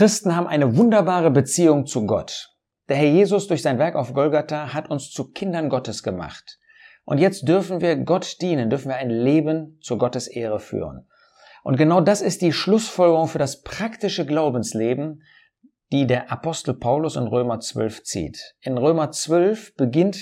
Christen haben eine wunderbare Beziehung zu Gott. Der Herr Jesus durch sein Werk auf Golgatha hat uns zu Kindern Gottes gemacht. Und jetzt dürfen wir Gott dienen, dürfen wir ein Leben zur Gottes Ehre führen. Und genau das ist die Schlussfolgerung für das praktische Glaubensleben, die der Apostel Paulus in Römer 12 zieht. In Römer 12 beginnt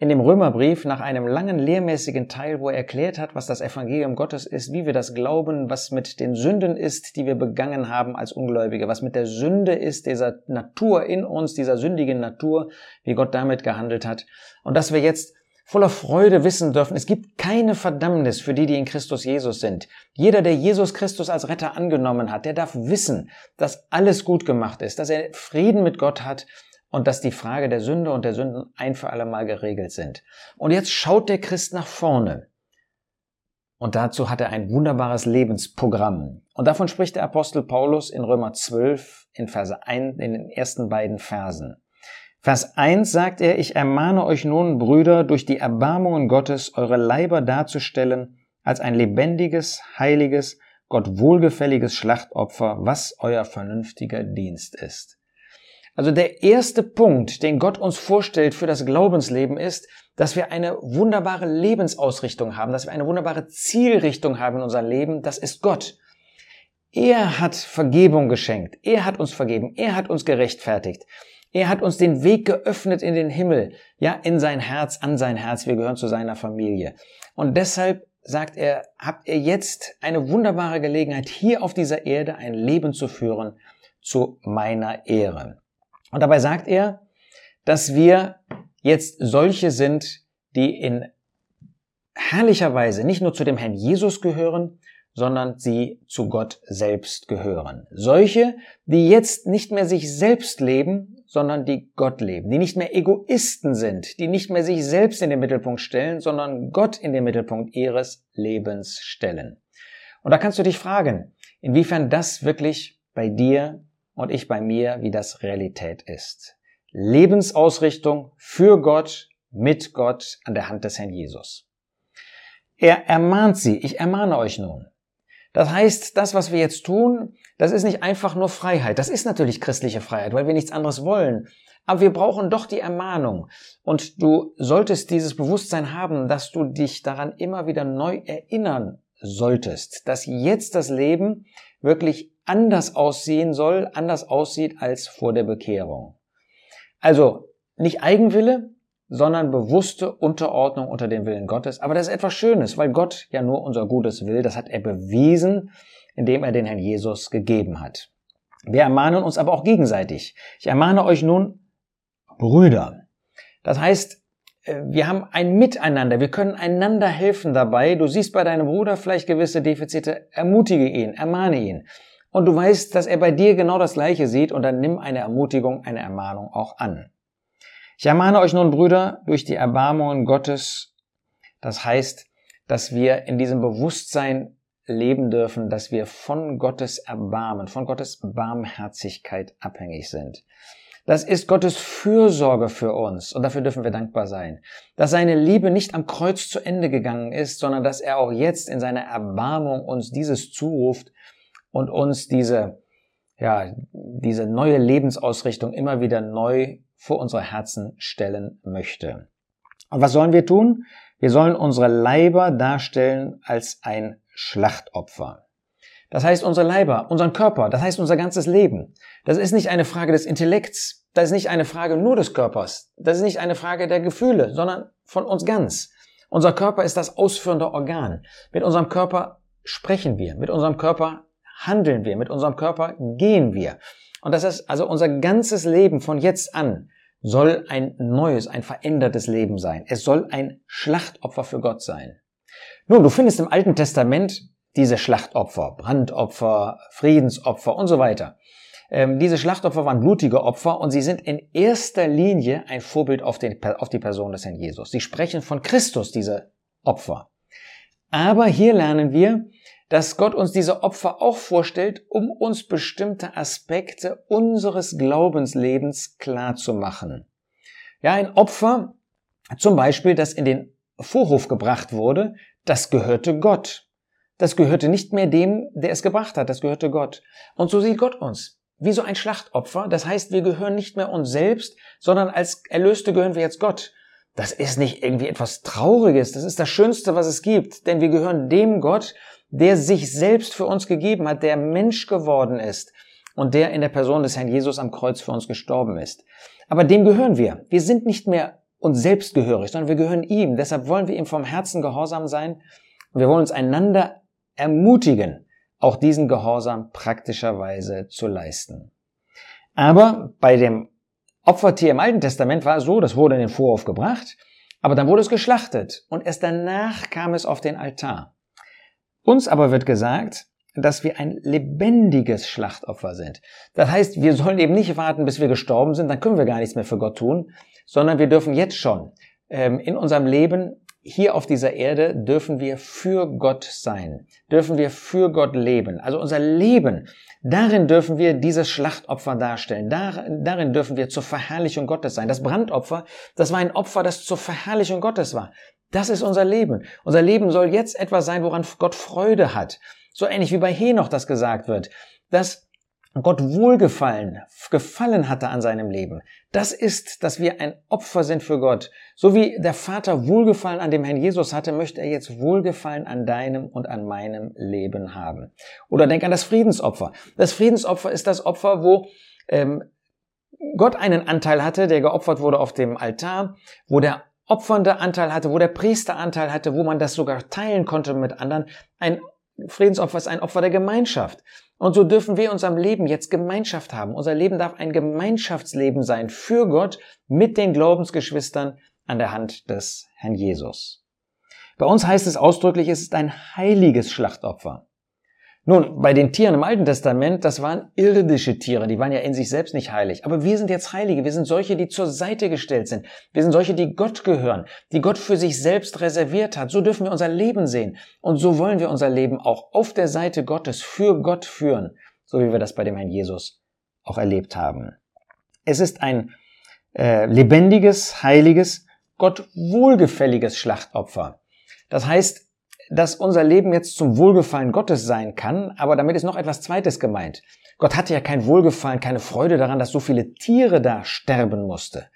in dem Römerbrief nach einem langen lehrmäßigen Teil, wo er erklärt hat, was das Evangelium Gottes ist, wie wir das glauben, was mit den Sünden ist, die wir begangen haben als Ungläubige, was mit der Sünde ist, dieser Natur in uns, dieser sündigen Natur, wie Gott damit gehandelt hat. Und dass wir jetzt voller Freude wissen dürfen, es gibt keine Verdammnis für die, die in Christus Jesus sind. Jeder, der Jesus Christus als Retter angenommen hat, der darf wissen, dass alles gut gemacht ist, dass er Frieden mit Gott hat und dass die Frage der Sünde und der Sünden ein für alle Mal geregelt sind. Und jetzt schaut der Christ nach vorne. Und dazu hat er ein wunderbares Lebensprogramm. Und davon spricht der Apostel Paulus in Römer 12 in Verse 1, in den ersten beiden Versen. Vers 1 sagt er, ich ermahne euch nun, Brüder, durch die Erbarmungen Gottes eure Leiber darzustellen als ein lebendiges, heiliges, Gott wohlgefälliges Schlachtopfer, was euer vernünftiger Dienst ist. Also der erste Punkt, den Gott uns vorstellt für das Glaubensleben ist, dass wir eine wunderbare Lebensausrichtung haben, dass wir eine wunderbare Zielrichtung haben in unserem Leben, das ist Gott. Er hat Vergebung geschenkt, er hat uns vergeben, er hat uns gerechtfertigt. Er hat uns den Weg geöffnet in den Himmel, ja, in sein Herz, an sein Herz. Wir gehören zu seiner Familie. Und deshalb sagt er, habt ihr jetzt eine wunderbare Gelegenheit, hier auf dieser Erde ein Leben zu führen zu meiner Ehre. Und dabei sagt er, dass wir jetzt solche sind, die in herrlicher Weise nicht nur zu dem Herrn Jesus gehören, sondern sie zu Gott selbst gehören. Solche, die jetzt nicht mehr sich selbst leben, sondern die Gott leben, die nicht mehr Egoisten sind, die nicht mehr sich selbst in den Mittelpunkt stellen, sondern Gott in den Mittelpunkt ihres Lebens stellen. Und da kannst du dich fragen, inwiefern das wirklich bei dir und ich bei mir, wie das Realität ist. Lebensausrichtung für Gott, mit Gott an der Hand des Herrn Jesus. Er ermahnt sie, ich ermahne euch nun. Das heißt, das, was wir jetzt tun, das ist nicht einfach nur Freiheit. Das ist natürlich christliche Freiheit, weil wir nichts anderes wollen. Aber wir brauchen doch die Ermahnung. Und du solltest dieses Bewusstsein haben, dass du dich daran immer wieder neu erinnern solltest, dass jetzt das Leben wirklich anders aussehen soll, anders aussieht als vor der Bekehrung. Also nicht Eigenwille, sondern bewusste Unterordnung unter dem Willen Gottes. Aber das ist etwas Schönes, weil Gott ja nur unser Gutes will. Das hat er bewiesen, indem er den Herrn Jesus gegeben hat. Wir ermahnen uns aber auch gegenseitig. Ich ermahne euch nun, Brüder. Das heißt, wir haben ein Miteinander, wir können einander helfen dabei. Du siehst bei deinem Bruder vielleicht gewisse Defizite, ermutige ihn, ermahne ihn. Und du weißt, dass er bei dir genau das Gleiche sieht und dann nimm eine Ermutigung, eine Ermahnung auch an. Ich ermahne euch nun, Brüder, durch die Erbarmungen Gottes, das heißt, dass wir in diesem Bewusstsein leben dürfen, dass wir von Gottes Erbarmen, von Gottes Barmherzigkeit abhängig sind. Das ist Gottes Fürsorge für uns und dafür dürfen wir dankbar sein. Dass seine Liebe nicht am Kreuz zu Ende gegangen ist, sondern dass er auch jetzt in seiner Erbarmung uns dieses zuruft und uns diese, ja, diese neue Lebensausrichtung immer wieder neu vor unsere Herzen stellen möchte. Und was sollen wir tun? Wir sollen unsere Leiber darstellen als ein Schlachtopfer. Das heißt unsere Leiber, unseren Körper, das heißt unser ganzes Leben. Das ist nicht eine Frage des Intellekts, das ist nicht eine Frage nur des Körpers, das ist nicht eine Frage der Gefühle, sondern von uns ganz. Unser Körper ist das ausführende Organ. Mit unserem Körper sprechen wir, mit unserem Körper handeln wir, mit unserem Körper gehen wir. Und das ist also unser ganzes Leben von jetzt an soll ein neues, ein verändertes Leben sein. Es soll ein Schlachtopfer für Gott sein. Nun, du findest im Alten Testament diese Schlachtopfer, Brandopfer, Friedensopfer und so weiter. Ähm, diese Schlachtopfer waren blutige Opfer und sie sind in erster Linie ein Vorbild auf, den, auf die Person des Herrn Jesus. Sie sprechen von Christus, diese Opfer. Aber hier lernen wir, dass Gott uns diese Opfer auch vorstellt, um uns bestimmte Aspekte unseres Glaubenslebens klar zu machen. Ja, ein Opfer, zum Beispiel, das in den Vorhof gebracht wurde, das gehörte Gott. Das gehörte nicht mehr dem, der es gebracht hat, das gehörte Gott. Und so sieht Gott uns. wie so ein Schlachtopfer. Das heißt, wir gehören nicht mehr uns selbst, sondern als Erlöste gehören wir jetzt Gott. Das ist nicht irgendwie etwas Trauriges, das ist das Schönste, was es gibt, denn wir gehören dem Gott, der sich selbst für uns gegeben hat, der Mensch geworden ist und der in der Person des Herrn Jesus am Kreuz für uns gestorben ist. Aber dem gehören wir. Wir sind nicht mehr uns selbst gehörig, sondern wir gehören ihm. Deshalb wollen wir ihm vom Herzen gehorsam sein wir wollen uns einander ermutigen, auch diesen Gehorsam praktischerweise zu leisten. Aber bei dem Opfertier im Alten Testament war es so, das wurde in den Vorhof gebracht, aber dann wurde es geschlachtet und erst danach kam es auf den Altar. Uns aber wird gesagt, dass wir ein lebendiges Schlachtopfer sind. Das heißt, wir sollen eben nicht warten, bis wir gestorben sind, dann können wir gar nichts mehr für Gott tun, sondern wir dürfen jetzt schon ähm, in unserem Leben hier auf dieser Erde dürfen wir für Gott sein, dürfen wir für Gott leben. Also unser Leben, darin dürfen wir dieses Schlachtopfer darstellen, darin dürfen wir zur Verherrlichung Gottes sein. Das Brandopfer, das war ein Opfer, das zur Verherrlichung Gottes war. Das ist unser Leben. Unser Leben soll jetzt etwas sein, woran Gott Freude hat. So ähnlich wie bei Henoch das gesagt wird, dass Gott wohlgefallen, gefallen hatte an seinem Leben. Das ist, dass wir ein Opfer sind für Gott. So wie der Vater Wohlgefallen an dem Herrn Jesus hatte, möchte er jetzt Wohlgefallen an deinem und an meinem Leben haben. Oder denk an das Friedensopfer. Das Friedensopfer ist das Opfer, wo ähm, Gott einen Anteil hatte, der geopfert wurde auf dem Altar, wo der opfernde Anteil hatte, wo der Priester Anteil hatte, wo man das sogar teilen konnte mit anderen. Ein Friedensopfer ist ein Opfer der Gemeinschaft. Und so dürfen wir in unserem Leben jetzt Gemeinschaft haben. Unser Leben darf ein Gemeinschaftsleben sein für Gott mit den Glaubensgeschwistern an der Hand des Herrn Jesus. Bei uns heißt es ausdrücklich, es ist ein heiliges Schlachtopfer. Nun, bei den Tieren im Alten Testament, das waren irdische Tiere, die waren ja in sich selbst nicht heilig. Aber wir sind jetzt Heilige, wir sind solche, die zur Seite gestellt sind. Wir sind solche, die Gott gehören, die Gott für sich selbst reserviert hat. So dürfen wir unser Leben sehen. Und so wollen wir unser Leben auch auf der Seite Gottes für Gott führen, so wie wir das bei dem Herrn Jesus auch erlebt haben. Es ist ein äh, lebendiges, heiliges, Gott wohlgefälliges Schlachtopfer. Das heißt, dass unser Leben jetzt zum Wohlgefallen Gottes sein kann, aber damit ist noch etwas Zweites gemeint. Gott hatte ja kein Wohlgefallen, keine Freude daran, dass so viele Tiere da sterben musste.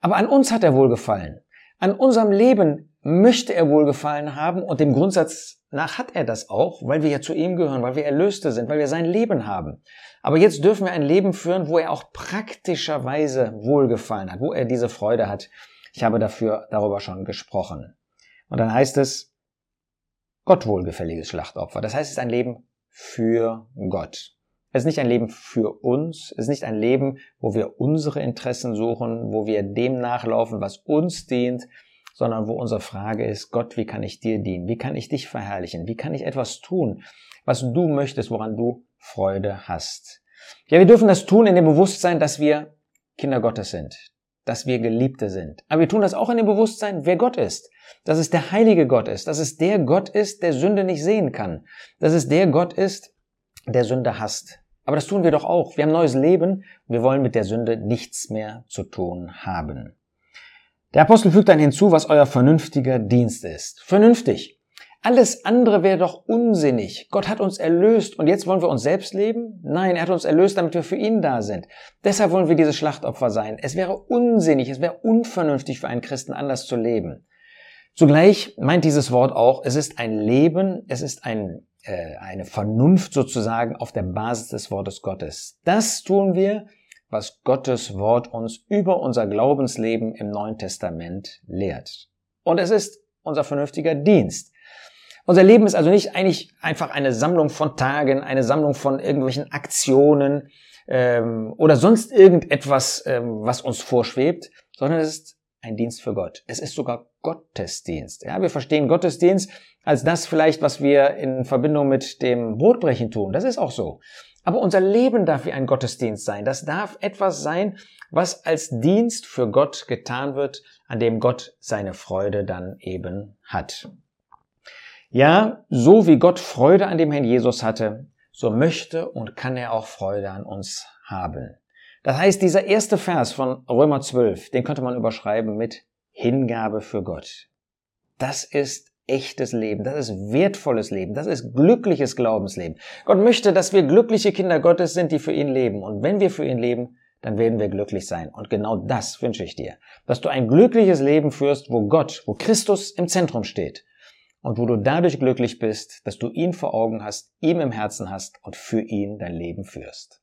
Aber an uns hat er Wohlgefallen. An unserem Leben möchte er Wohlgefallen haben und dem Grundsatz nach hat er das auch, weil wir ja zu ihm gehören, weil wir Erlöste sind, weil wir sein Leben haben. Aber jetzt dürfen wir ein Leben führen, wo er auch praktischerweise Wohlgefallen hat, wo er diese Freude hat. Ich habe dafür darüber schon gesprochen. Und dann heißt es, Gott wohlgefälliges Schlachtopfer. Das heißt, es ist ein Leben für Gott. Es ist nicht ein Leben für uns, es ist nicht ein Leben, wo wir unsere Interessen suchen, wo wir dem nachlaufen, was uns dient, sondern wo unsere Frage ist, Gott, wie kann ich dir dienen? Wie kann ich dich verherrlichen? Wie kann ich etwas tun, was du möchtest, woran du Freude hast? Ja, wir dürfen das tun in dem Bewusstsein, dass wir Kinder Gottes sind, dass wir Geliebte sind. Aber wir tun das auch in dem Bewusstsein, wer Gott ist dass es der heilige Gott ist, dass es der Gott ist, der Sünde nicht sehen kann, dass es der Gott ist, der Sünde hasst. Aber das tun wir doch auch. Wir haben neues Leben. Wir wollen mit der Sünde nichts mehr zu tun haben. Der Apostel fügt dann hinzu, was euer vernünftiger Dienst ist. Vernünftig. Alles andere wäre doch unsinnig. Gott hat uns erlöst und jetzt wollen wir uns selbst leben? Nein, er hat uns erlöst, damit wir für ihn da sind. Deshalb wollen wir diese Schlachtopfer sein. Es wäre unsinnig, es wäre unvernünftig für einen Christen anders zu leben. Zugleich meint dieses Wort auch, es ist ein Leben, es ist ein, äh, eine Vernunft sozusagen auf der Basis des Wortes Gottes. Das tun wir, was Gottes Wort uns über unser Glaubensleben im Neuen Testament lehrt. Und es ist unser vernünftiger Dienst. Unser Leben ist also nicht eigentlich einfach eine Sammlung von Tagen, eine Sammlung von irgendwelchen Aktionen ähm, oder sonst irgendetwas, ähm, was uns vorschwebt, sondern es ist ein Dienst für Gott. Es ist sogar Gottesdienst. Ja, wir verstehen Gottesdienst als das vielleicht, was wir in Verbindung mit dem Brotbrechen tun. Das ist auch so. Aber unser Leben darf wie ein Gottesdienst sein. Das darf etwas sein, was als Dienst für Gott getan wird, an dem Gott seine Freude dann eben hat. Ja, so wie Gott Freude an dem Herrn Jesus hatte, so möchte und kann er auch Freude an uns haben. Das heißt, dieser erste Vers von Römer 12, den könnte man überschreiben mit Hingabe für Gott. Das ist echtes Leben, das ist wertvolles Leben, das ist glückliches Glaubensleben. Gott möchte, dass wir glückliche Kinder Gottes sind, die für ihn leben. Und wenn wir für ihn leben, dann werden wir glücklich sein. Und genau das wünsche ich dir, dass du ein glückliches Leben führst, wo Gott, wo Christus im Zentrum steht und wo du dadurch glücklich bist, dass du ihn vor Augen hast, ihm im Herzen hast und für ihn dein Leben führst.